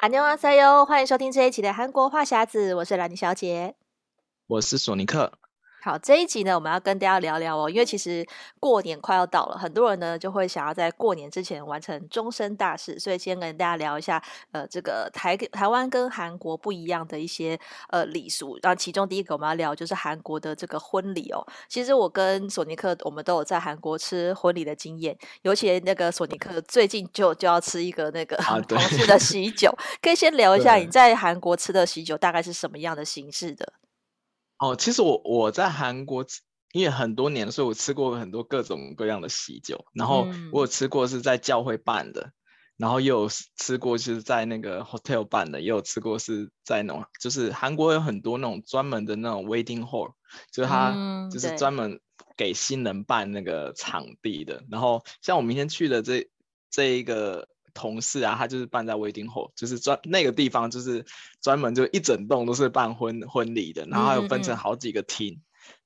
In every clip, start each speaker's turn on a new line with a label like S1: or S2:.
S1: 안녕하세요，欢迎收听这一期的韩国话匣子，我是兰妮小姐，
S2: 我是索尼克。
S1: 好，这一集呢，我们要跟大家聊聊哦，因为其实过年快要到了，很多人呢就会想要在过年之前完成终身大事，所以先跟大家聊一下，呃，这个台台湾跟韩国不一样的一些呃礼俗。然后其中第一个我们要聊就是韩国的这个婚礼哦。其实我跟索尼克我们都有在韩国吃婚礼的经验，尤其那个索尼克最近就就要吃一个那个 同事的喜酒，啊、可以先聊一下你在韩国吃的喜酒大概是什么样的形式的？
S2: 哦，其实我我在韩国，因为很多年，所以我吃过很多各种各样的喜酒。然后我有吃过是在教会办的，嗯、然后又有吃过就是在那个 hotel 办的，也有吃过是在那种，就是韩国有很多那种专门的那种 wedding hall，就是他就是专门给新人办那个场地的。嗯、然后像我明天去的这这一个。同事啊，他就是办在 hall，就是专那个地方就是专门就一整栋都是办婚婚礼的，然后还有分成好几个厅，嗯嗯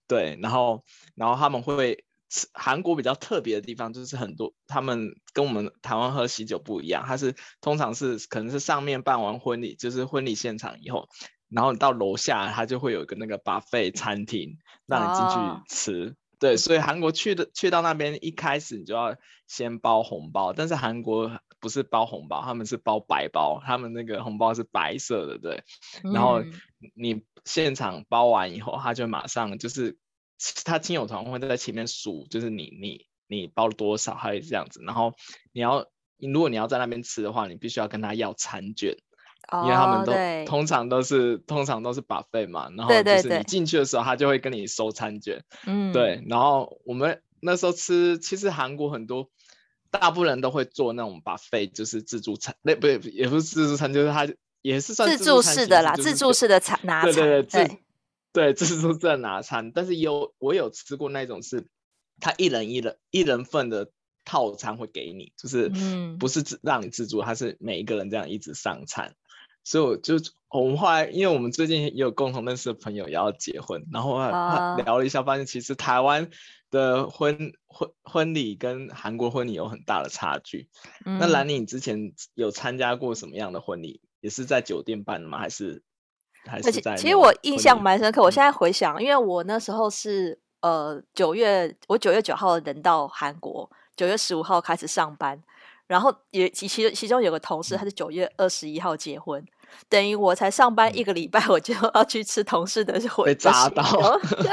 S2: 对，然后然后他们会韩国比较特别的地方就是很多他们跟我们台湾喝喜酒不一样，他是通常是可能是上面办完婚礼就是婚礼现场以后，然后到楼下他就会有一个那个 buffet 餐厅让你进去吃，哦、对，所以韩国去的去到那边一开始你就要先包红包，但是韩国。不是包红包，他们是包白包，他们那个红包是白色的，对。嗯、然后你现场包完以后，他就马上就是他亲友团会在前面数，就是你你你包了多少，还有这样子。然后你要如果你要在那边吃的话，你必须要跟他要餐券，哦、因为他们都对通常都是通常都是 buffet 嘛。然后就是你进去的时候，他就会跟你收餐券。嗯，对。然后我们那时候吃，其实韩国很多。大部分人都会做那种 buffet，就是自助餐，那不对，也不是自助餐，就是它也是算自助，式的啦，自助式的餐拿餐，对对对，对，对自助式的拿餐。但是有我有吃过那种是，他一人一人一人份的套餐会给你，就是不是自让你自助，他是每一个人这样一直上餐。所以我就我们后来，因为我们最近也有共同认识的朋友也要结婚，然后聊了一下，发现其实台湾的婚婚婚礼跟韩国婚礼有很大的差距。嗯、那兰妮，你之前有参加过什么样的婚礼？也是在酒店办的吗？还是还是在？
S1: 其实我印象蛮深刻。我现在回想，因为我那时候是呃九月，我九月九号人到韩国，九月十五号开始上班，然后也其其其中有个同事，他是九月二十一号结婚。等于我才上班一个礼拜，我就要去吃同事的 婚礼，被砸到。对，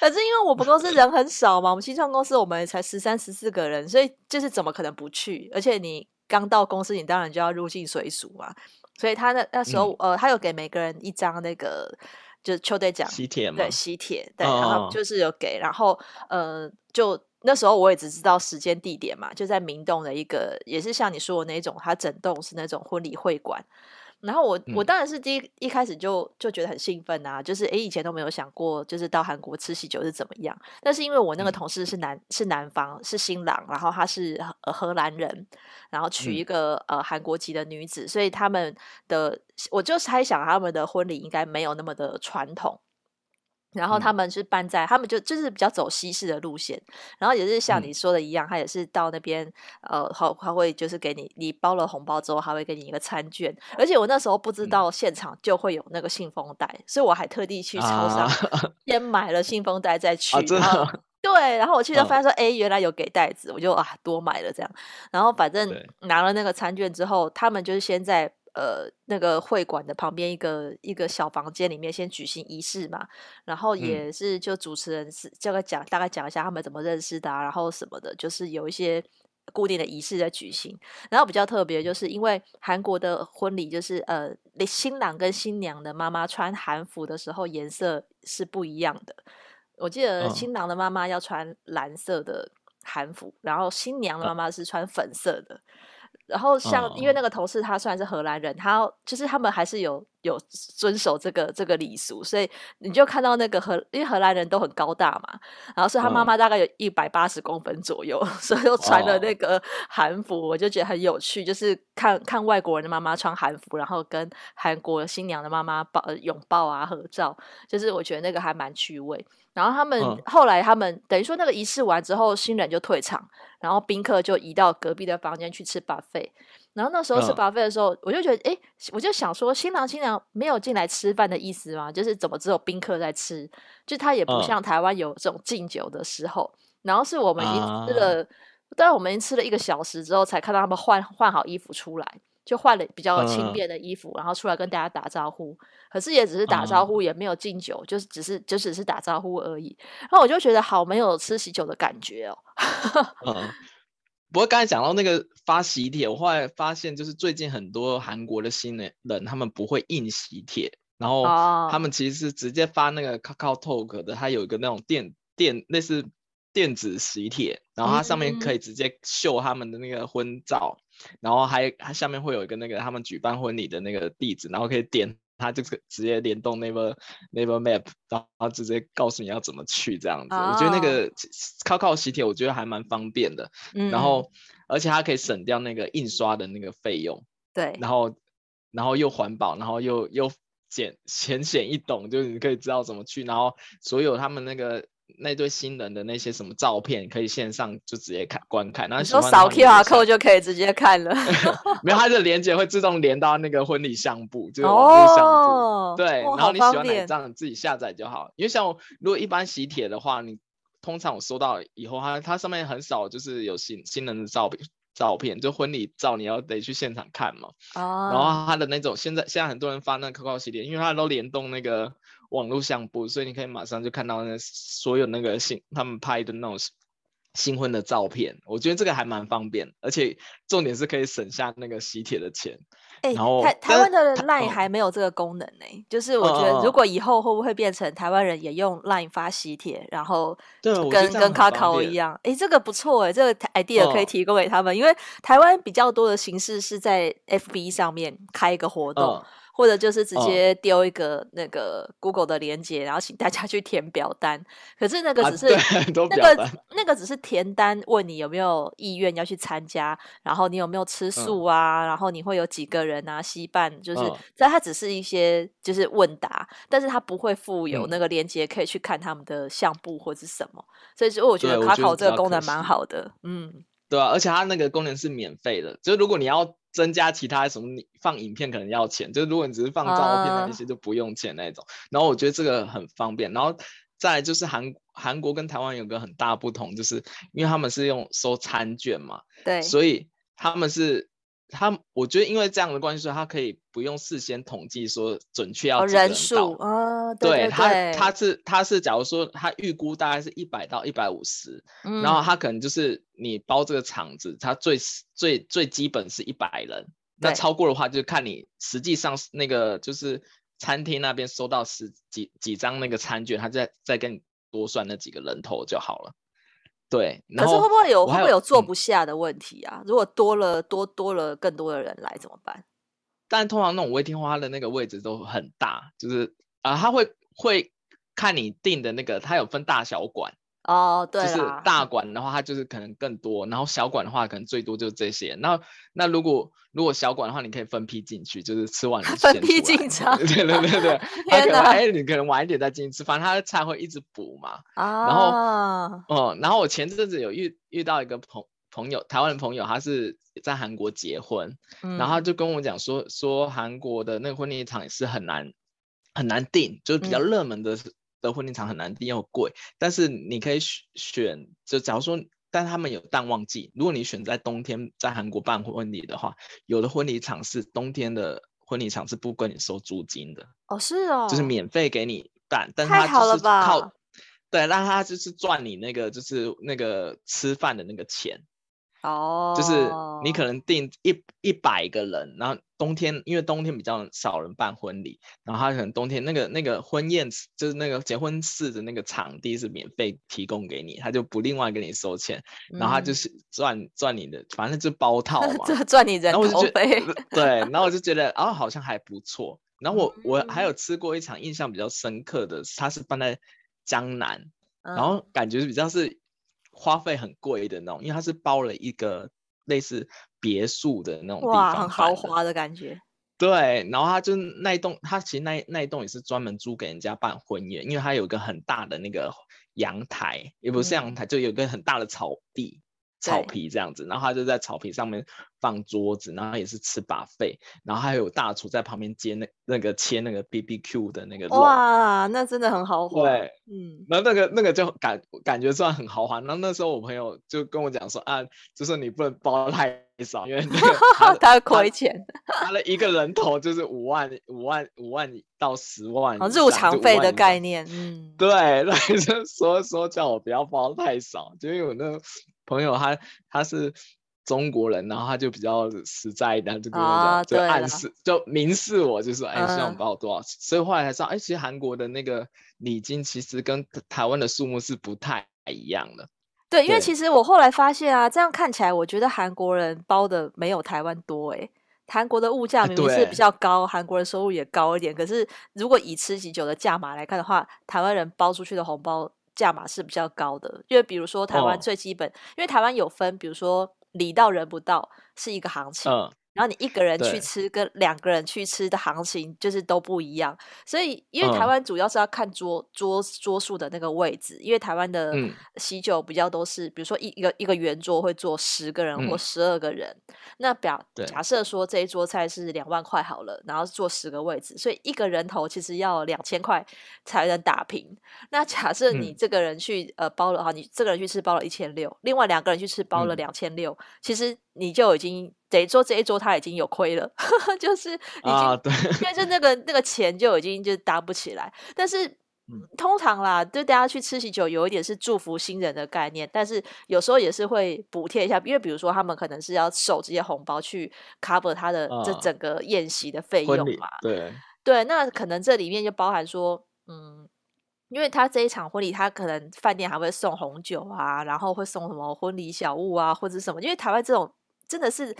S1: 可是因为我们公司人很少嘛，我们新创公司我们才十三十四个人，所以就是怎么可能不去？而且你刚到公司，你当然就要入境随俗嘛。所以他那那时候，嗯、呃，他有给每个人一张那个就是秋队奖
S2: 喜帖嘛，
S1: 对，喜帖，对，然后就是有给，然后呃，就那时候我也只知道时间地点嘛，就在明洞的一个，也是像你说的那种，它整栋是那种婚礼会馆。然后我我当然是第一、嗯、一开始就就觉得很兴奋啊，就是诶以前都没有想过，就是到韩国吃喜酒是怎么样。但是因为我那个同事是男、嗯、是男方是新郎，然后他是荷兰人，然后娶一个、嗯、呃韩国籍的女子，所以他们的我就猜想他们的婚礼应该没有那么的传统。然后他们是搬在，嗯、他们就就是比较走西式的路线，然后也是像你说的一样，嗯、他也是到那边，呃，他他会就是给你，你包了红包之后，他会给你一个餐券，而且我那时候不知道现场就会有那个信封袋，嗯、所以我还特地去超商 先买了信封袋再去，啊、然后对，然后我去就发现说，哎、哦，原来有给袋子，我就啊多买了这样，然后反正拿了那个餐券之后，他们就是先在。呃，那个会馆的旁边一个一个小房间里面先举行仪式嘛，然后也是就主持人是这个讲大概讲一下他们怎么认识的啊，然后什么的，就是有一些固定的仪式在举行。然后比较特别就是因为韩国的婚礼就是呃，新郎跟新娘的妈妈穿韩服的时候颜色是不一样的。我记得新郎的妈妈要穿蓝色的韩服，然后新娘的妈妈是穿粉色的。然后像，因为那个同事他虽然是荷兰人，他就是他们还是有有遵守这个这个礼俗，所以你就看到那个荷，因为荷兰人都很高大嘛，然后是他妈妈大概有一百八十公分左右，所以就穿了那个韩服，我就觉得很有趣，就是看看外国人的妈妈穿韩服，然后跟韩国新娘的妈妈抱拥抱啊合照，就是我觉得那个还蛮趣味。然后他们、嗯、后来他们等于说那个仪式完之后，新人就退场，然后宾客就移到隔壁的房间去吃 buffet。然后那时候吃 buffet 的时候，嗯、我就觉得，哎，我就想说，新郎新娘没有进来吃饭的意思吗？就是怎么只有宾客在吃？就他也不像台湾有这种敬酒的时候。嗯、然后是我们已经吃了，当然、啊、我们已经吃了一个小时之后，才看到他们换换好衣服出来，就换了比较轻便的衣服，嗯、然后出来跟大家打招呼。可是也只是打招呼，嗯、也没有敬酒，就是只是就只是打招呼而已。然后我就觉得好没有吃喜酒的感觉哦。
S2: 嗯不过刚才讲到那个发喜帖，我后来发现，就是最近很多韩国的新人人，他们不会印喜帖，然后他们其实是直接发那个 KakaoTalk 的，它有一个那种电电类似电子喜帖，然后它上面可以直接秀他们的那个婚照，然后还它下面会有一个那个他们举办婚礼的那个地址，然后可以点。他就是直接联动 Never Never map，然后直接告诉你要怎么去这样子。Oh. 我觉得那个 Kakao 喜帖，我觉得还蛮方便的。嗯。然后，而且它可以省掉那个印刷的那个费用。对。然后，然后又环保，然后又又简浅显易懂，就是你可以知道怎么去。然后，所有他们那个。那对新人的那些什么照片，可以线上就直接看观看，然后说
S1: 扫 QR code 就可以直接看了。
S2: 没有，它的连接会自动连到那个婚礼相簿，就是网络相簿。哦、对，然后你喜欢哪张，你自己下载就好。因为像我如果一般喜帖的话，你通常我收到以后，它它上面很少就是有新新人的照片。照片就婚礼照，你要得去现场看嘛。哦。然后他的那种，现在现在很多人发那个 Kakao 喜帖，因为它都联动那个网络相簿，所以你可以马上就看到那所有那个新他们拍的那种新婚的照片。我觉得这个还蛮方便，而且重点是可以省下那个喜帖的钱。
S1: 哎、欸，台台湾的 Line 还没有这个功能呢、就是我觉得，如果以后会不会变成台湾人也用 Line 发喜帖，然后跟跟 Kakao 一样？哎、欸，这个不错哎、欸，这个 idea 可以提供给他们，哦、因为台湾比较多的形式是在 FB 上面开一个活动。哦或者就是直接丢一个那个 Google 的链接，然后请大家去填表单。可是那个只是、啊、那个那个只是填单，问你有没有意愿要去参加，然后你有没有吃素啊，嗯、然后你会有几个人啊，携伴就是，它只是一些就是问答，但是它不会附有那个链接可以去看他们的相簿或者是什么。所以说我觉得 Kakao 这个功能蛮好的，嗯，
S2: 对啊，而且它那个功能是免费的，就是如果你要。增加其他什么？你放影片可能要钱，就是如果你只是放照片的那些就不用钱那种。Uh、然后我觉得这个很方便。然后再来就是韩韩国跟台湾有个很大不同，就是因为他们是用收餐券嘛，对，所以他们是。他我觉得，因为这样的关系，所以他可以不用事先统计说准确要人数啊，对他，他是他是，假如说他预估大概是一百到一百五十，然后他可能就是你包这个场子，他最最最基本是一百人，那超过的话就看你实际上那个就是餐厅那边收到十几几张那个餐券，他再再跟你多算那几个人头就好了。对，可
S1: 是会不会有会不会有坐不下的问题啊？嗯、如果多了多多了更多的人来怎么办？
S2: 但通常那种微天花的那个位置都很大，就是啊、呃，他会会看你订的那个，它有分大小馆。
S1: 哦，对，
S2: 就是大馆的话，它就是可能更多，然后小馆的话，可能最多就是这些。那那如果如果小馆的话，你可以分批进去，就是吃完 了
S1: 分批进场。对
S2: 对对对，他可能哎，你可能晚一点再进去吃，反正他的菜会一直补嘛。啊。然后，哦，然后我前阵子有遇遇到一个朋朋友，台湾的朋友，他是在韩国结婚，嗯、然后他就跟我讲说说韩国的那个婚礼场也是很难很难订，就是比较热门的。嗯的婚礼场很难订又贵，但是你可以选，就假如说，但他们有淡旺季，如果你选在冬天在韩国办婚礼的话，有的婚礼场是冬天的婚礼场是不跟你收租金的
S1: 哦，是哦，
S2: 就是免费给你办，但他就是靠，对，让他就是赚你那个就是那个吃饭的那个钱。哦，oh. 就是你可能订一一百个人，然后冬天因为冬天比较少人办婚礼，然后他可能冬天那个那个婚宴就是那个结婚式的那个场地是免费提供给你，他就不另外给你收钱，然后他就是赚赚你的，反正就包 套嘛，
S1: 赚你人头费。
S2: 对，然后我就觉得啊、哦，好像还不错。然后我我还有吃过一场印象比较深刻的，他是办在江南，然后感觉比较是。花费很贵的那种，因为它是包了一个类似别墅的那种地方，
S1: 哇，很豪华的感觉。
S2: 对，然后它就那一栋，它其实那那一栋也是专门租给人家办婚宴，因为它有一个很大的那个阳台，也不是阳台，嗯、就有一个很大的草地，草皮这样子，然后他就在草皮上面放桌子，然后也是吃 buffet，然后还有大厨在旁边接那那个切那个 BBQ 的那个肉。
S1: 哇，那真的很豪华。
S2: 对，嗯，然后那个那个就感感觉算很豪华。然后那时候我朋友就跟我讲说啊，就是你不能包太少，因为那个 他
S1: 他亏钱。
S2: 他的一个人头就是五万五万五万到十万，
S1: 入场费的概念。嗯，
S2: 对，那就说说叫我不要包太少，就因为我那个。朋友他他是中国人，然后他就比较实在一点，就跟我讲，啊、就暗示就明示我，就说哎，希望包多少钱。所以后来才知道，哎，其实韩国的那个礼金其实跟台湾的数目是不太一样的。
S1: 对，对因为其实我后来发现啊，这样看起来，我觉得韩国人包的没有台湾多哎。韩国的物价明明是比较高，韩国人收入也高一点，可是如果以吃喜酒的价码来看的话，台湾人包出去的红包。价码是比较高的，因为比如说台湾最基本，哦、因为台湾有分，比如说礼到人不到是一个行情。嗯然后你一个人去吃跟两个人去吃的行情就是都不一样，所以因为台湾主要是要看桌、嗯、桌桌数的那个位置，因为台湾的喜酒比较都是，比如说一一个一个圆桌会坐十个人或十二个人，嗯、那表假设说这一桌菜是两万块好了，然后坐十个位置，所以一个人头其实要两千块才能打平。那假设你这个人去、嗯、呃包了哈，你这个人去吃包了一千六，另外两个人去吃包了两千六，其实你就已经。等于说这一桌他已经有亏了，就是已经，啊、对，因为就那个那个钱就已经就搭不起来。但是、嗯、通常啦，就大家去吃喜酒，有一点是祝福新人的概念，但是有时候也是会补贴一下，因为比如说他们可能是要收这些红包去 cover 他的这整个宴席的费用嘛。
S2: 对
S1: 对，那可能这里面就包含说，嗯，因为他这一场婚礼，他可能饭店还会送红酒啊，然后会送什么婚礼小物啊，或者什么，因为台湾这种。真的是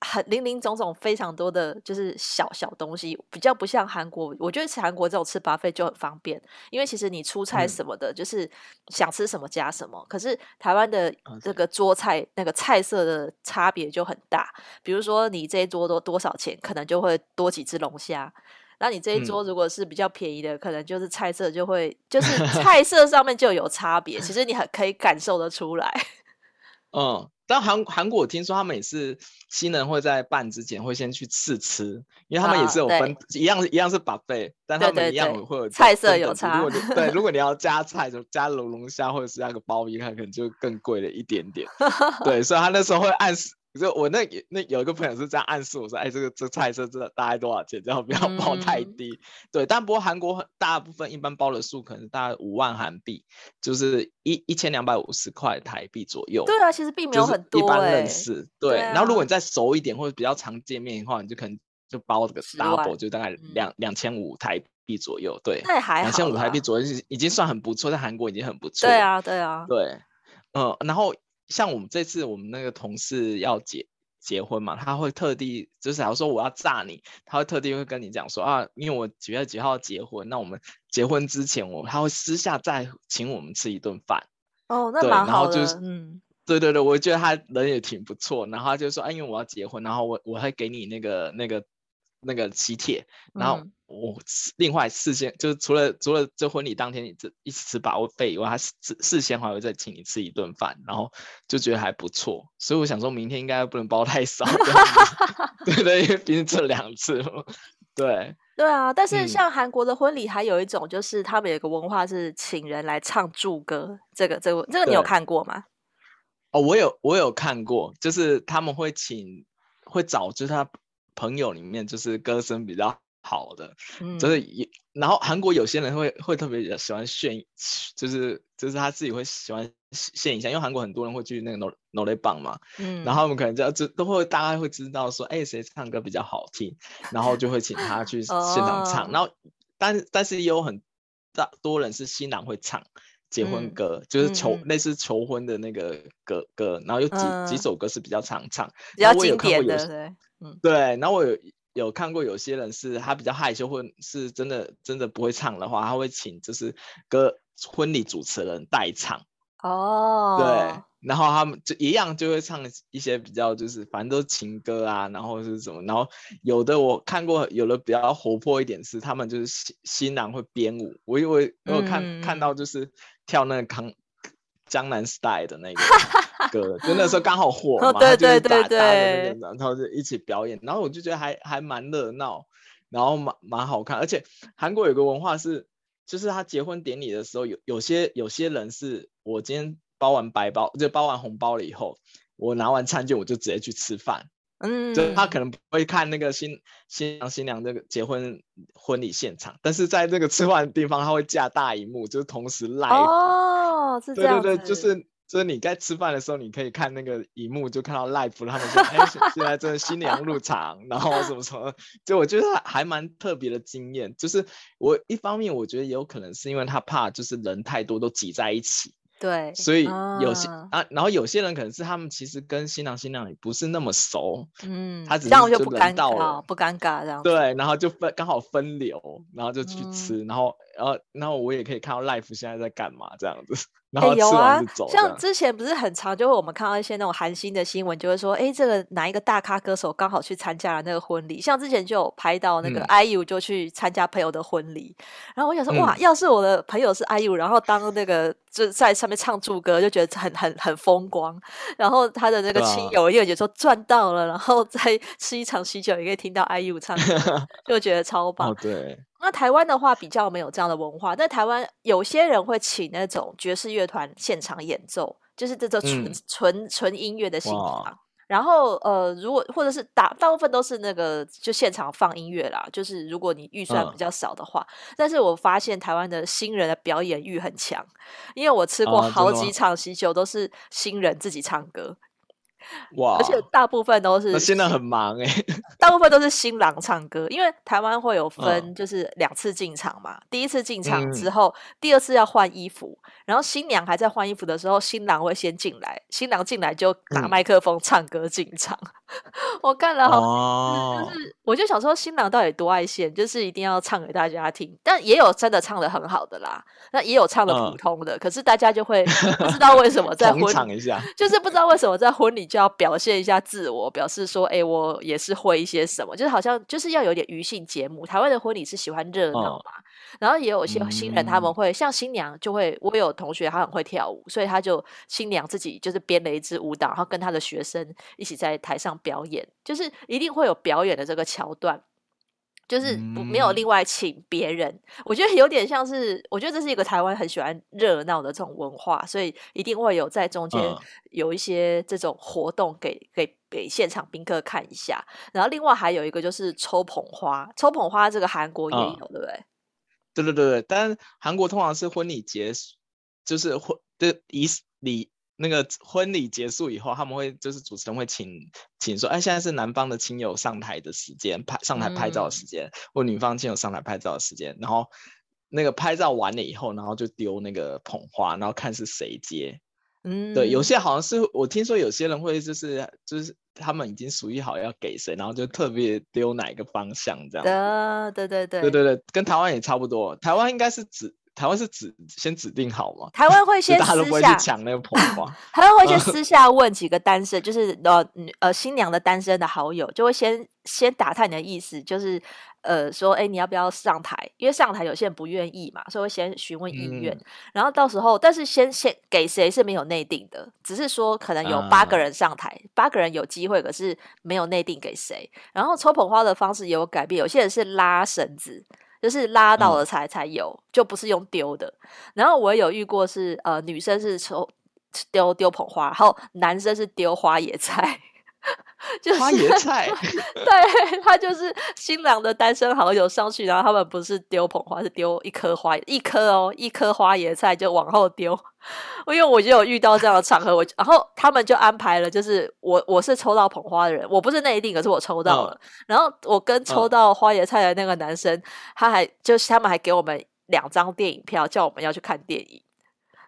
S1: 很零零总总，非常多的就是小小东西，比较不像韩国。我觉得吃韩国这种吃 buffet 就很方便，因为其实你出菜什么的，就是想吃什么加什么。嗯、可是台湾的这个桌菜那个菜色的差别就很大。比如说你这一桌都多少钱，可能就会多几只龙虾。那你这一桌如果是比较便宜的，嗯、可能就是菜色就会就是菜色上面就有差别。其实你很可以感受得出来。
S2: 嗯。但韩韩国，我听说他们也是新人会在办之前会先去试吃，因为他们也是有分、啊、一样一样是 buffet，但他们一样会有
S1: 菜色有差。
S2: 如果你 对，如果你要加菜，就加龙龙虾或者是那个鲍鱼，它可能就更贵了一点点。对，所以他那时候会按时。就我那那有一个朋友是这样暗示我说，哎，这个这菜色这大概多少钱？最好不要报太低。嗯、对，但不过韩国大部分一般包的数可能大概五万韩币，就是一一千两百五十块台币左右。
S1: 对啊，其实并没有很多、欸。
S2: 一般认识，对。然后如果你再熟一点或者比较常见面的话，你就可能就包这个 double，就大概两两千五台币左右。对，
S1: 那还
S2: 两千五台币左右是已经算很不错，在韩国已经很不错。
S1: 对啊，对啊，
S2: 对，嗯、呃，然后。像我们这次我们那个同事要结结婚嘛，他会特地就是假如说我要炸你，他会特地会跟你讲说啊，因为我几月几号结婚，那我们结婚之前我他会私下再请我们吃一顿饭。
S1: 哦，那蛮好
S2: 然后就是、嗯，对对对，我觉得他人也挺不错。然后他就说，啊，因为我要结婚，然后我我会给你那个那个那个喜帖，然后。嗯我另外事先就是除了除了这婚礼当天你这一起吃把握费以外，他事事先还会再请你吃一顿饭，然后就觉得还不错，所以我想说明天应该不能包太少，对对，因为毕竟这两次，对
S1: 对啊。但是像韩国的婚礼还有一种就是他们有一个文化是请人来唱祝歌，这个这个这个你有看过吗？
S2: 哦，我有我有看过，就是他们会请会找就是他朋友里面就是歌声比较。好的，嗯、就是也，然后韩国有些人会会特别喜欢炫，就是就是他自己会喜欢炫一下，因为韩国很多人会去那个 noraebang 嘛，嗯，然后我们可能就就都会大概会知道说，哎，谁唱歌比较好听，然后就会请他去现场唱，哦、然后但但是也有很大多人是新郎会唱结婚歌，嗯、就是求、嗯、类似求婚的那个歌歌，然后有几、嗯、几首歌是比较常唱，
S1: 比较经典的，对，
S2: 嗯，对，然后我有。有看过有些人是他比较害羞，或是真的真的不会唱的话，他会请就是歌婚礼主持人代唱。
S1: 哦，
S2: 对，然后他们就一样就会唱一些比较就是反正都是情歌啊，然后是什么，然后有的我看过有的比较活泼一点是他们就是新新郎会编舞，我以为我有看、嗯、看到就是跳那个康。江南 style 的那个 歌，就那时候刚好火嘛，
S1: 对对对对，
S2: 然后就一起表演，然后我就觉得还还蛮热闹，然后蛮蛮好看，而且韩国有个文化是，就是他结婚典礼的时候，有有些有些人是我今天包完白包，就包完红包了以后，我拿完餐券我就直接去吃饭。嗯，就他可能不会看那个新新娘新娘这个结婚婚礼现场，但是在那个吃饭的地方，他会架大荧幕，就是同时 live。
S1: 哦，是这样。
S2: 对对对，就是就是你在吃饭的时候，你可以看那个荧幕，就看到 live，他们说，哎，现在真的新娘入场，然后什么什么，就我觉得还蛮特别的经验。就是我一方面我觉得有可能是因为他怕就是人太多都挤在一起。
S1: 对，
S2: 所以有些啊，啊，然后有些人可能是他们其实跟新郎新娘也不是那么熟，嗯，他只是就人到了，
S1: 不尴尬这样。
S2: 对，然后就分刚好分流，然后就去吃，嗯、然后然后然后我也可以看到 life 现在在干嘛这样子。然后吃完就走，
S1: 欸，有啊，像之前不是很常，就会我们看到一些那种韩星的新闻，就会说，哎，这个哪一个大咖歌手刚好去参加了那个婚礼。像之前就有拍到那个 IU 就去参加朋友的婚礼，嗯、然后我想说，哇，要是我的朋友是 IU，然后当那个就在上面唱祝歌，就觉得很很很风光。然后他的那个亲友也有说赚到了，然后再吃一场喜酒，也可以听到 IU 唱歌，就觉得超棒。
S2: 哦，对。
S1: 那台湾的话比较没有这样的文化，但台湾有些人会请那种爵士乐团现场演奏，就是这种纯纯纯音乐的现场。然后呃，如果或者是大大部分都是那个就现场放音乐啦，就是如果你预算比较少的话。嗯、但是我发现台湾的新人的表演欲很强，因为我吃过好几场喜酒都是新人自己唱歌。
S2: 哇！
S1: 而且大部分都是，
S2: 现在很忙哎。
S1: 大部分都是新郎唱歌，因为台湾会有分，就是两次进场嘛。嗯、第一次进场之后，嗯、第二次要换衣服，然后新娘还在换衣服的时候，新郎会先进来，新郎进来就拿麦克风唱歌进场。嗯、我看了好，哦、就是我就想说，新郎到底多爱现，就是一定要唱给大家听。但也有真的唱的很好的啦，那也有唱的普通的，嗯、可是大家就会不知道为什么在婚礼，就是不知道为什么在婚礼就要表现一下自我，表示说，哎、欸，我也是会一些什么，就是好像就是要有点余性节目。台湾的婚礼是喜欢热闹嘛，哦、然后也有一些新人他们会、嗯、像新娘就会，我有同学他很会跳舞，所以他就新娘自己就是编了一支舞蹈，然后跟他的学生一起在台上表演，就是一定会有表演的这个桥段。就是不没有另外请别人，嗯、我觉得有点像是，我觉得这是一个台湾很喜欢热闹的这种文化，所以一定会有在中间有一些这种活动给给给现场宾客看一下。然后另外还有一个就是抽捧花，抽捧花这个韩国也有，嗯、对不对？
S2: 对对对对，但韩国通常是婚礼结束，就是婚的仪礼。那个婚礼结束以后，他们会就是主持人会请请说，哎，现在是男方的亲友上台的时间，拍上台拍照的时间，嗯、或女方亲友上台拍照的时间。然后那个拍照完了以后，然后就丢那个捧花，然后看是谁接。嗯，对，有些好像是我听说有些人会就是就是他们已经属意好要给谁，然后就特别丢哪一个方向这样。
S1: 对对对
S2: 对对对，跟台湾也差不多。台湾应该是指。台湾是指先指定好吗？
S1: 台湾会先私下，大家都不会去抢那个捧花。台湾会先私下问几个单身，就是呃呃新娘的单身的好友，就会先先打探你的意思，就是呃说，哎，你要不要上台？因为上台有些人不愿意嘛，所以会先询问意愿。嗯、然后到时候，但是先先给谁是没有内定的，只是说可能有八个人上台，嗯、八个人有机会，可是没有内定给谁。然后抽捧花的方式也有改变，有些人是拉绳子。就是拉到了才才有，嗯、就不是用丢的。然后我有遇过是呃女生是抽丢丢捧花，然后男生是丢花野菜。就是
S2: 花椰菜，
S1: 对，他就是新郎的单身好友上去，然后他们不是丢捧花，是丢一颗花，一颗哦，一颗花椰菜就往后丢。因为我就有遇到这样的场合，我然后他们就安排了，就是我我是抽到捧花的人，我不是内定，可是我抽到了。嗯、然后我跟抽到花椰菜的那个男生，嗯、他还就是他们还给我们两张电影票，叫我们要去看电影。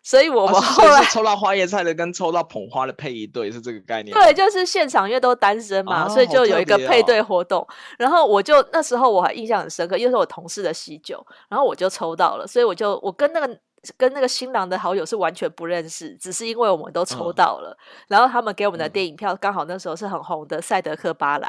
S1: 所以我们后来、啊、
S2: 抽到花椰菜的跟抽到捧花的配一对是这个概念。
S1: 对，就是现场因为都单身嘛，哦、所以就有一个配对活动。哦、然后我就那时候我还印象很深刻，因为是我同事的喜酒，然后我就抽到了，所以我就我跟那个跟那个新郎的好友是完全不认识，只是因为我们都抽到了，嗯、然后他们给我们的电影票刚好那时候是很红的《赛德克巴莱》。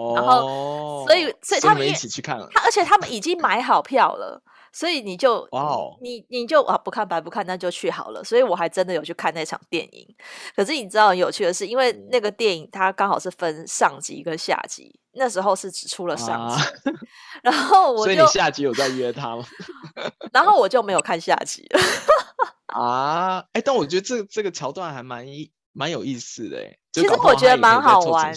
S2: 哦，
S1: 然后所以所以他们
S2: 一起去看了，
S1: 他而且他们已经买好票了。所以你就哇哦，你你就啊不看白不看，那就去好了。所以我还真的有去看那场电影。可是你知道很有趣的是，因为那个电影它刚好是分上集跟下集，那时候是只出了上集，啊、然后我就所
S2: 以你下集有在约他吗？
S1: 然后我就没有看下集了。
S2: 啊，哎、欸，但我觉得这这个桥段还蛮蛮有意思的哎。
S1: 其实我觉得蛮好玩。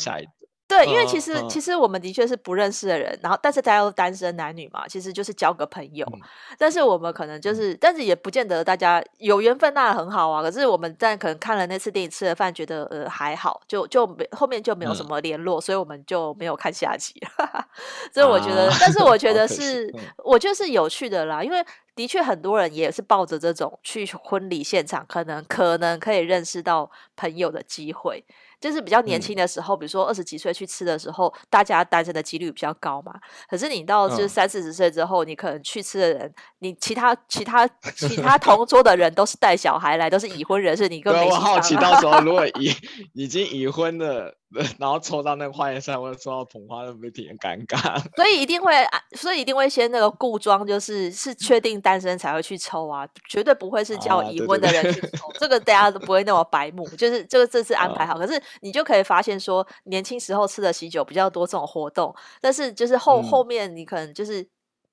S1: 对，因为其实、
S2: 嗯、
S1: 其实我们的确是不认识的人，然后但是大家都单身男女嘛，其实就是交个朋友。嗯、但是我们可能就是，但是也不见得大家有缘分，那很好啊。可是我们但可能看了那次电影，吃了饭，觉得呃还好，就就没后面就没有什么联络，嗯、所以我们就没有看下集。所以我觉得，啊、但是我觉得是，嗯、我觉得是有趣的啦，因为的确很多人也是抱着这种去婚礼现场，可能可能可以认识到朋友的机会。就是比较年轻的时候，嗯、比如说二十几岁去吃的时候，大家单身的几率比较高嘛。可是你到就是三四十岁之后，嗯、你可能去吃的人，你其他其他其他同桌的人都是带小孩来，都是已婚人士，你更没。
S2: 我好奇到时候如果 已已经已婚的。然后抽到那个花椰菜，或者抽到捧花，会不会挺尴尬？
S1: 所以一定会，所以一定会先那个固装，就是是确定单身才会去抽啊，绝对不会是叫已婚的人去抽。啊、这个大家都不会那么白目，就是这个这次安排好。啊、可是你就可以发现说，年轻时候吃的喜酒比较多这种活动，但是就是后、嗯、后面你可能就是。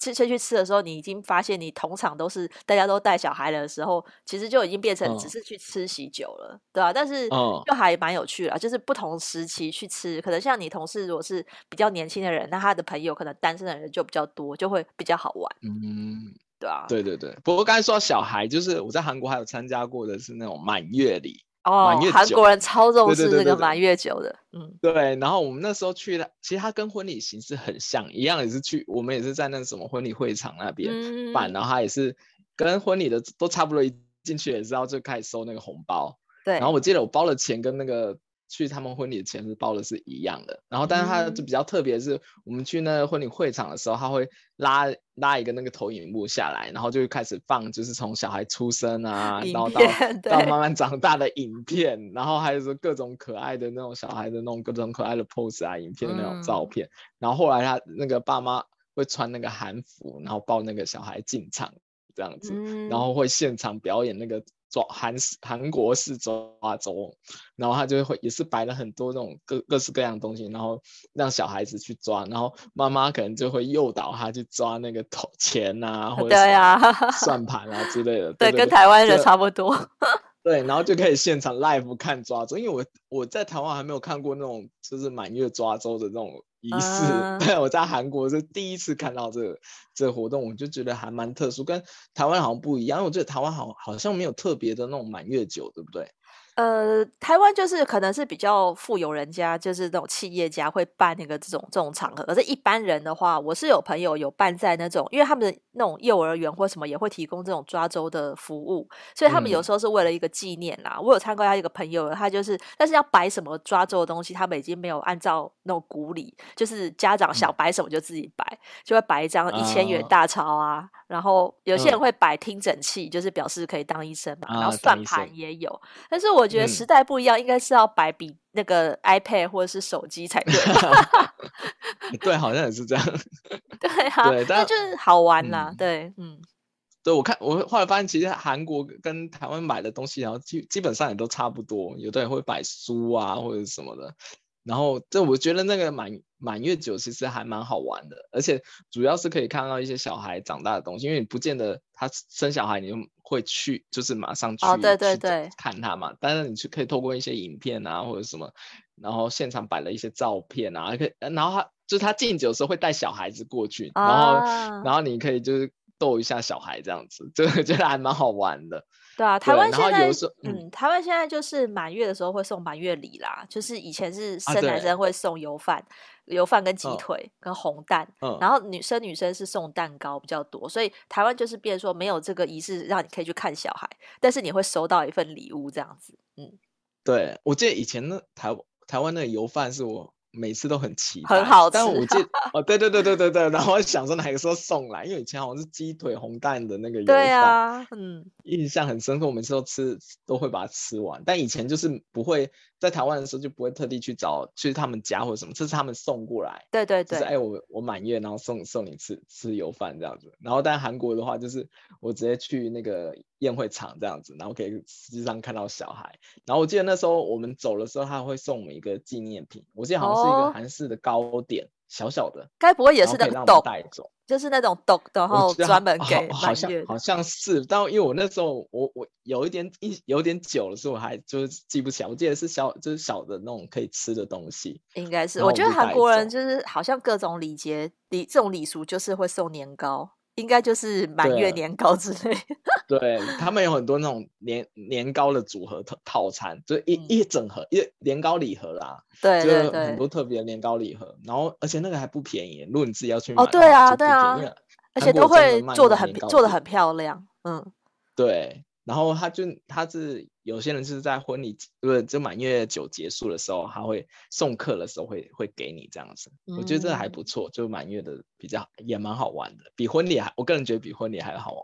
S1: 吃车去吃的时候，你已经发现你同场都是大家都带小孩的时候，其实就已经变成只是去吃喜酒了，嗯、对吧、啊？但是就还蛮有趣的，就是不同时期去吃，可能像你同事如果是比较年轻的人，那他的朋友可能单身的人就比较多，就会比较好玩。嗯，对啊，
S2: 对对对。不过刚才说到小孩，就是我在韩国还有参加过的是那种满月礼。
S1: 哦，韩国人超重视这个满月酒的，嗯，
S2: 对。然后我们那时候去的，其实它跟婚礼形式很像，一样也是去，我们也是在那什么婚礼会场那边办，嗯、然后他也是跟婚礼的都差不多，一进去也是要就开始收那个红包。对。然后我记得我包的钱跟那个去他们婚礼的钱是包的是一样的，然后但是他就比较特别是，我们去那个婚礼会场的时候，他会拉。拉一个那个投影幕下来，然后就会开始放，就是从小孩出生啊，然后到到慢慢长大的影片，然后还有说各种可爱的那种小孩的那种各种可爱的 pose 啊，影片的那种照片。嗯、然后后来他那个爸妈会穿那个韩服，然后抱那个小孩进场这样子，嗯、然后会现场表演那个。抓韩式韩国式抓周，然后他就会也是摆了很多那种各各式各样的东西，然后让小孩子去抓，然后妈妈可能就会诱导他去抓那个头钱啊，或者 算盘啊之类的。
S1: 对，跟台湾人差不多。
S2: 对，然后就可以现场 live 看抓周，因为我我在台湾还没有看过那种就是满月抓周的这种。仪式，对，我在韩国是第一次看到这个这个活动，我就觉得还蛮特殊，跟台湾好像不一样。因为我觉得台湾好好像没有特别的那种满月酒，对不对？
S1: 呃，台湾就是可能是比较富有人家，就是那种企业家会办那个这种这种场合。可是一般人的话，我是有朋友有办在那种，因为他们的那种幼儿园或什么也会提供这种抓周的服务，所以他们有时候是为了一个纪念啦。嗯、我有参观他一个朋友，他就是，但是要摆什么抓周的东西，他们已经没有按照那种古礼，就是家长想摆什么就自己摆，嗯、就会摆一张一千元大钞啊。哦然后有些人会摆听诊器，嗯、就是表示可以当医生嘛。啊、然后算盘也有，但是我觉得时代不一样，嗯、应该是要摆比那个 iPad 或者是手机才对。
S2: 对，好像也是这样。
S1: 对啊，那但就是好玩啦。嗯、对，嗯，
S2: 对，我看我后来发现，其实韩国跟台湾买的东西，然后基基本上也都差不多。有的人会摆书啊，或者什么的。然后，这我觉得那个满满月酒其实还蛮好玩的，而且主要是可以看到一些小孩长大的东西，因为你不见得他生小孩，你就会去，就是马上去，
S1: 哦，对对对，
S2: 看他嘛。但是你去可以透过一些影片啊，或者什么，然后现场摆了一些照片啊，可以，然后他就是他敬酒的时候会带小孩子过去，然后、啊、然后你可以就是逗一下小孩这样子，就觉得还蛮好玩的。
S1: 对啊，台湾现在嗯，嗯，台湾现在就是满月的时候会送满月礼啦，就是以前是生男生会送油饭、啊、油饭跟鸡腿跟红蛋，嗯、然后女生女生是送蛋糕比较多，所以台湾就是变说没有这个仪式让你可以去看小孩，但是你会收到一份礼物这样子，嗯，
S2: 对，我记得以前那台台湾那个油饭是我每次都很期待，
S1: 很好吃。
S2: 但我记得 哦，对对对对对对，然后我想说哪个时候送来，因为以前好像是鸡腿红蛋的那个油饭，
S1: 对啊，嗯，
S2: 印象很深刻。我每次都吃，都会把它吃完。但以前就是不会在台湾的时候就不会特地去找去他们家或者什么，这是他们送过来。
S1: 对对对，
S2: 就是哎我我满月然后送送你吃吃油饭这样子。然后但韩国的话就是我直接去那个宴会场这样子，然后可以实际上看到小孩。然后我记得那时候我们走的时候，他会送我们一个纪念品，我记得好像是一个韩式的糕点。哦小小的，
S1: 该不会也是那种豆
S2: 带走，
S1: 就是那种豆，然后专门给
S2: 好，好像好像是，但因为我那时候我我有一点一有点久了，所以我还就是记不起来。我记得是小就是小的那种可以吃的东西，
S1: 应该是。我觉得韩国人就是好像各种礼节礼这种礼俗就是会送年糕。应该就是满月年糕之类，
S2: 对，他们有很多那种年年糕的组合套套餐，就一、嗯、一整盒一年糕礼盒啦，
S1: 对对
S2: 对，很多特别的年糕礼盒，然后而且那个还不便宜，如果你自己要去买，
S1: 哦对啊对啊，而且都会做的很做的很漂亮，嗯，
S2: 对。然后他就他是有些人是在婚礼不是就满月酒结束的时候，他会送客的时候会会给你这样子，嗯、我觉得这还不错，就满月的比较也蛮好玩的，比婚礼还我个人觉得比婚礼还好玩。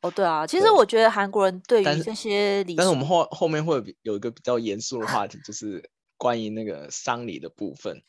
S1: 哦，对啊，其实我觉得韩国人对于这些礼，
S2: 但是我们后后面会有一个比较严肃的话题，就是关于那个丧礼的部分。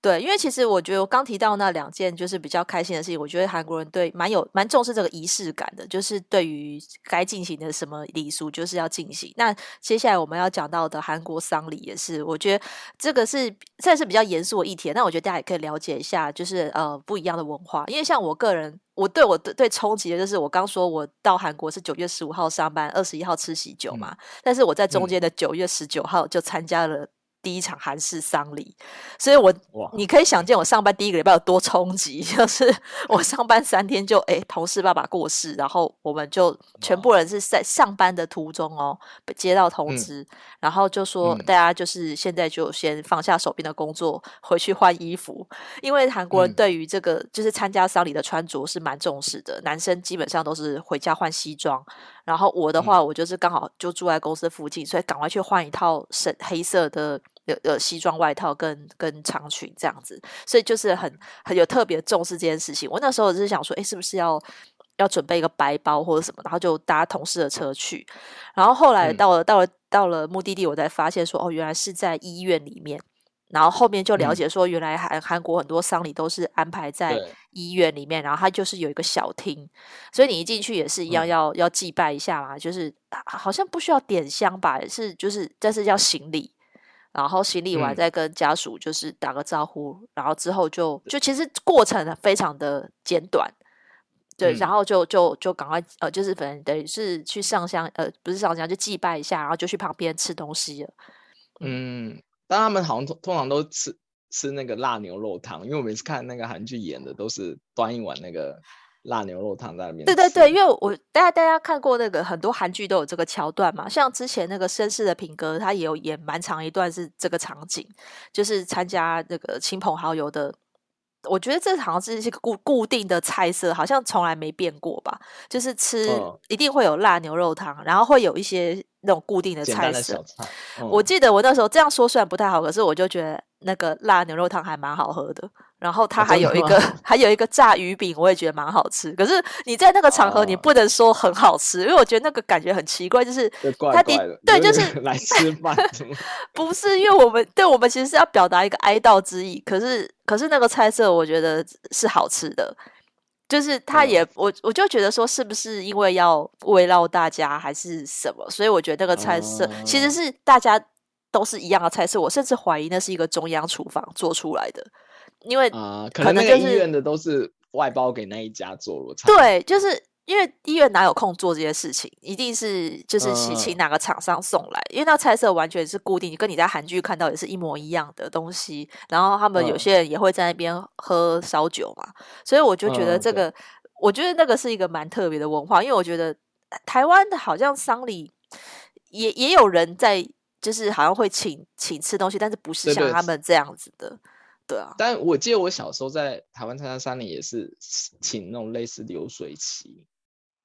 S1: 对，因为其实我觉得我刚提到那两件就是比较开心的事情，我觉得韩国人对蛮有蛮重视这个仪式感的，就是对于该进行的什么礼俗就是要进行。那接下来我们要讲到的韩国丧礼也是，我觉得这个是算是比较严肃的议题。那我觉得大家也可以了解一下，就是呃不一样的文化。因为像我个人，我对我对对冲击的就是我刚说我到韩国是九月十五号上班，二十一号吃喜酒嘛，嗯、但是我在中间的九月十九号就参加了。第一场韩式丧礼，所以我你可以想见我上班第一个礼拜有多冲击，就是我上班三天就哎、欸，同事爸爸过世，然后我们就全部人是在上班的途中哦，接到通知，嗯、然后就说大家就是现在就先放下手边的工作，回去换衣服，因为韩国人对于这个就是参加丧礼的穿着是蛮重视的，男生基本上都是回家换西装。然后我的话，我就是刚好就住在公司附近，所以赶快去换一套深黑色的呃呃西装外套跟跟长裙这样子，所以就是很很有特别重视这件事情。我那时候就是想说，哎，是不是要要准备一个白包或者什么，然后就搭同事的车去。然后后来到了到了到了目的地，我才发现说，哦，原来是在医院里面。然后后面就了解说，原来韩韩国很多丧礼都是安排在医院里面，然后它就是有一个小厅，所以你一进去也是一样要要祭拜一下嘛，就是好像不需要点香吧，是就是但是要行礼，然后行李完再跟家属就是打个招呼，然后之后就就其实过程非常的简短，对，然后就就就赶快呃就是反正等于是去上香呃不是上香就祭拜一下，然后就去旁边吃东西了，
S2: 嗯。但他们好像通通常都吃吃那个辣牛肉汤，因为我每次看那个韩剧演的都是端一碗那个辣牛肉汤在那边。
S1: 对对对，因为我大家大家看过那个很多韩剧都有这个桥段嘛，像之前那个绅士的品格，他也有演蛮长一段是这个场景，就是参加那个亲朋好友的。我觉得这好像是一个固固定的菜色，好像从来没变过吧。就是吃一定会有辣牛肉汤，然后会有一些那种固定的菜色。
S2: 菜嗯、
S1: 我记得我那时候这样说虽然不太好，可是我就觉得那个辣牛肉汤还蛮好喝的。然后它还有一个、哦、还有一个炸鱼饼，我也觉得蛮好吃。可是你在那个场合，你不能说很好吃，哦、因为我觉得那个感觉很奇怪，就是他的对，就是
S2: 来吃饭，
S1: 不是因为我们对我们其实是要表达一个哀悼之意。可是可是那个菜色，我觉得是好吃的，就是他也、嗯、我我就觉得说，是不是因为要慰劳大家还是什么？所以我觉得那个菜色、嗯、其实是大家都是一样的菜色。我甚至怀疑那是一个中央厨房做出来的。因为啊，可能就是医
S2: 院的都是外包给那一家做，我猜。
S1: 对，就是因为医院哪有空做这些事情，一定是就是请哪个厂商送来，因为那菜色完全是固定，跟你在韩剧看到也是一模一样的东西。然后他们有些人也会在那边喝烧酒嘛，所以我就觉得这个，我觉得那个是一个蛮特别的文化，因为我觉得台湾的好像丧礼也也有人在，就是好像会请请吃东西，但是不是像他们这样子的。对啊，
S2: 但我记得我小时候在台湾参加丧礼也是请那种类似流水席，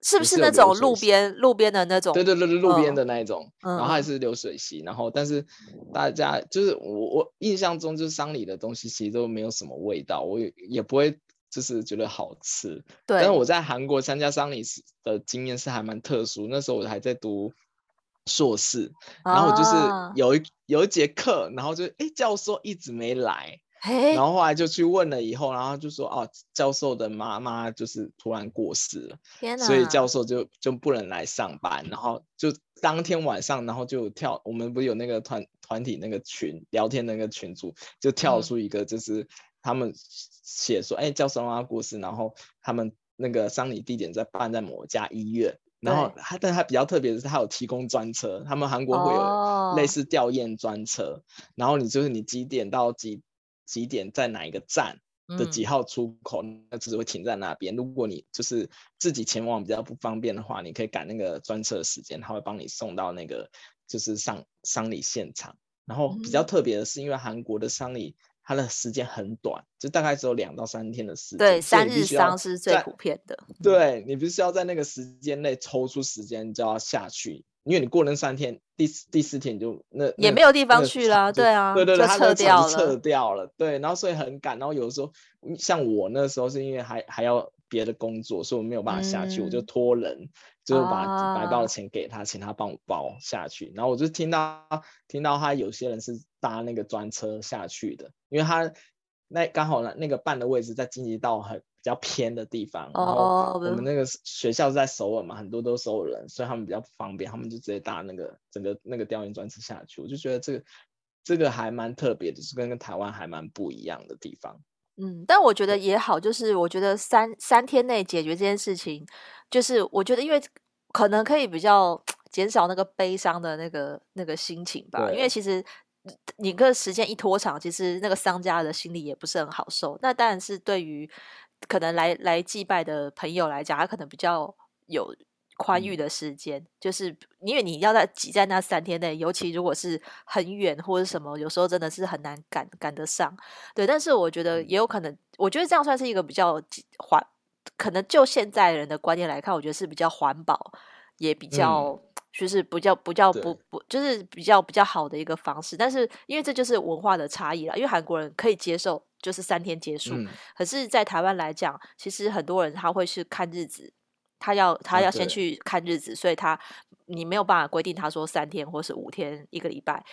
S1: 是不是那种路边路边的那种？
S2: 对对对对，路边的那一种，嗯、然后还是流水席，然后但是大家就是我我印象中就是丧礼的东西其实都没有什么味道，我也也不会就是觉得好吃。对。但是我在韩国参加丧礼时的经验是还蛮特殊，那时候我还在读硕士，然后我就是有一、啊、有一节课，然后就哎教授一直没来。然后后来就去问了以后，然后就说哦，教授的妈妈就是突然过世了，天，所以教授就就不能来上班。然后就当天晚上，然后就跳，我们不是有那个团团体那个群聊天那个群组，就跳出一个就是他们写说，哎、嗯，教授妈妈过世，然后他们那个丧礼地点在办在某家医院。然后他，但他比较特别的是，他有提供专车，他们韩国会有类似吊唁专车，哦、然后你就是你几点到几。几点在哪一个站的几号出口，嗯、那只会停在那边。如果你就是自己前往比较不方便的话，你可以赶那个专车的时间，他会帮你送到那个就是丧丧礼现场。然后比较特别的是，因为韩国的丧礼它的时间很短，就大概只有两到三天的时间。
S1: 对，三日丧是最普遍的。
S2: 对，你必须要在那个时间内抽出时间就要下去。因为你过那三天，第四第四天你就那
S1: 也没有地方去了，对啊，
S2: 对对对，
S1: 就撤掉了，
S2: 撤掉了，对，然后所以很赶，然后有的时候像我那时候是因为还还要别的工作，所以我没有办法下去，嗯、我就托人，就是把白包的钱给他，啊、请他帮我包下去，然后我就听到听到他有些人是搭那个专车下去的，因为他那刚好那那个办的位置在京畿道很。比较偏的地方，然后我们那个学校是在首尔嘛，很多都是首尔人，所以他们比较方便，他们就直接搭那个整个那个调研专车下去。我就觉得这个这个还蛮特别的，是跟跟台湾还蛮不一样的地方。
S1: 嗯，但我觉得也好，就是我觉得三三天内解决这件事情，就是我觉得因为可能可以比较减少那个悲伤的那个那个心情吧，因为其实你个时间一拖长，其实那个商家的心里也不是很好受。那当然是对于。可能来来祭拜的朋友来讲，他可能比较有宽裕的时间，嗯、就是因为你要在挤在那三天内，尤其如果是很远或者什么，有时候真的是很难赶赶得上。对，但是我觉得也有可能，我觉得这样算是一个比较环，可能就现在人的观念来看，我觉得是比较环保，也比较、嗯、就是比较比较不不，就是比较比较好的一个方式。但是因为这就是文化的差异了，因为韩国人可以接受。就是三天结束，嗯、可是，在台湾来讲，其实很多人他会去看日子，他要他要先去看日子，啊、所以他你没有办法规定他说三天或是五天一个礼拜，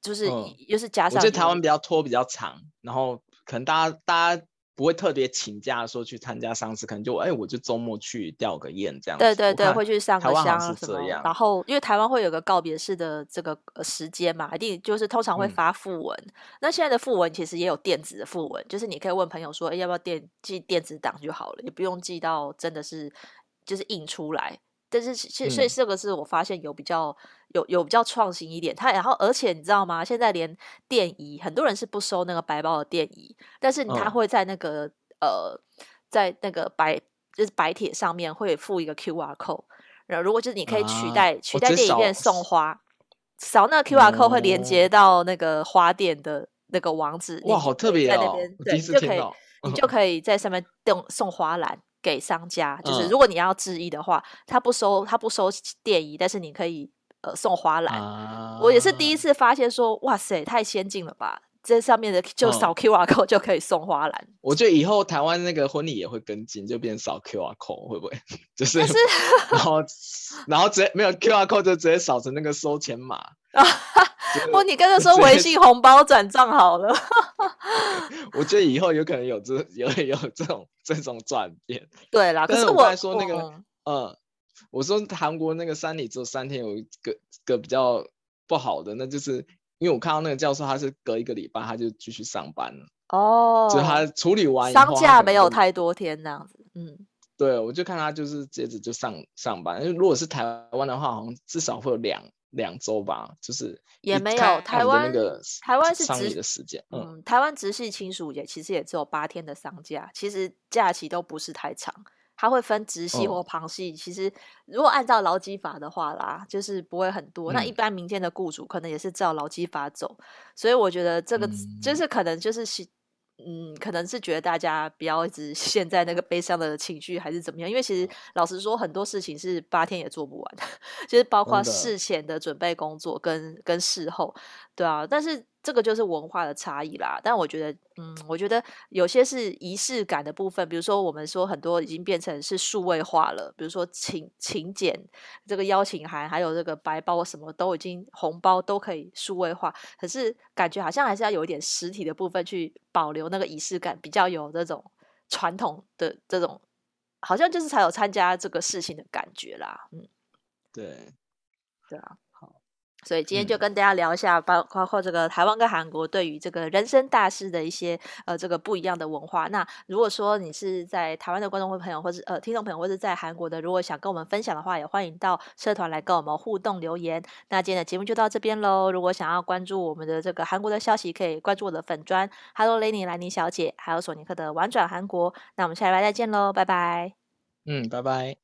S1: 就是又、嗯、是加上，
S2: 我觉得台湾比较拖比较长，然后可能大家大家。不会特别请假说去参加丧事，可能就哎，我就周末去吊个唁这样子。
S1: 对对对，会去上个香什么。然后因为台湾会有个告别式的这个时间嘛，一定就是通常会发訃文。嗯、那现在的訃文其实也有电子的訃文，就是你可以问朋友说，哎，要不要电寄电子档就好了，也不用寄到真的是就是印出来。但是，所以这个是我发现有比较有有比较创新一点。它然后，而且你知道吗？现在连电仪，很多人是不收那个白包的电仪，但是他会在那个、嗯、呃，在那个白就是白铁上面会附一个 QR code。然后，如果就是你可以取代、啊、取代电影院送花，扫那个 QR code 会连接到那个花店的那个网址。
S2: 哇，好特别哦！
S1: 对，就可以，你就可以在上面送送花篮。给商家，就是如果你要致意的话，嗯、他不收他不收电仪，但是你可以呃送花篮。啊、我也是第一次发现说，哇塞，太先进了吧！这上面的就扫 QR code 就可以送花篮。
S2: 嗯、我觉得以后台湾那个婚礼也会跟进，就变扫 QR code 会不会？就是，是然后然后直接没有 QR code 就直接扫成那个收钱码。
S1: 不，你跟他说微信红包转账好了。
S2: 我觉得以后有可能有这有有这种这种转变。
S1: 对啦，
S2: 可是我刚才说那个，嗯，嗯，我说韩国那个山里只有三天，有一个个比较不好的，那就是因为我看到那个教授，他是隔一个礼拜他就继续上班了。哦，就他处理完以后，
S1: 丧假没有太多天那样子。嗯，
S2: 对，我就看他就是接着就上上班，因为如果是台湾的话，好像至少会有两。两周吧，就是
S1: 也没有台湾
S2: 那个
S1: 台湾是
S2: 丧礼的时间，
S1: 嗯，台湾直系亲属也其实也只有八天的丧假，其实假期都不是太长，它会分直系或旁系。哦、其实如果按照劳基法的话啦，就是不会很多。嗯、那一般民间的雇主可能也是照劳基法走，所以我觉得这个就是可能就是嗯，可能是觉得大家不要一直 陷在那个悲伤的情绪，还是怎么样？因为其实老实说，很多事情是八天也做不完的，就是包括事前的准备工作跟跟事后，对啊，但是。这个就是文化的差异啦，但我觉得，嗯，我觉得有些是仪式感的部分，比如说我们说很多已经变成是数位化了，比如说请请柬、这个邀请函，还有这个白包，什么都已经红包都可以数位化，可是感觉好像还是要有一点实体的部分去保留那个仪式感，比较有这种传统的这种，好像就是才有参加这个事情的感觉啦，嗯，
S2: 对，
S1: 对啊。所以今天就跟大家聊一下，包包括这个台湾跟韩国对于这个人生大事的一些呃这个不一样的文化。那如果说你是在台湾的观众朋友，或是呃听众朋友，或是在韩国的，如果想跟我们分享的话，也欢迎到社团来跟我们互动留言。那今天的节目就到这边喽。如果想要关注我们的这个韩国的消息，可以关注我的粉专，Hello Lenny 兰妮小姐，还有索尼克的玩转韩国。那我们下礼拜再见喽，拜拜。
S2: 嗯，拜拜。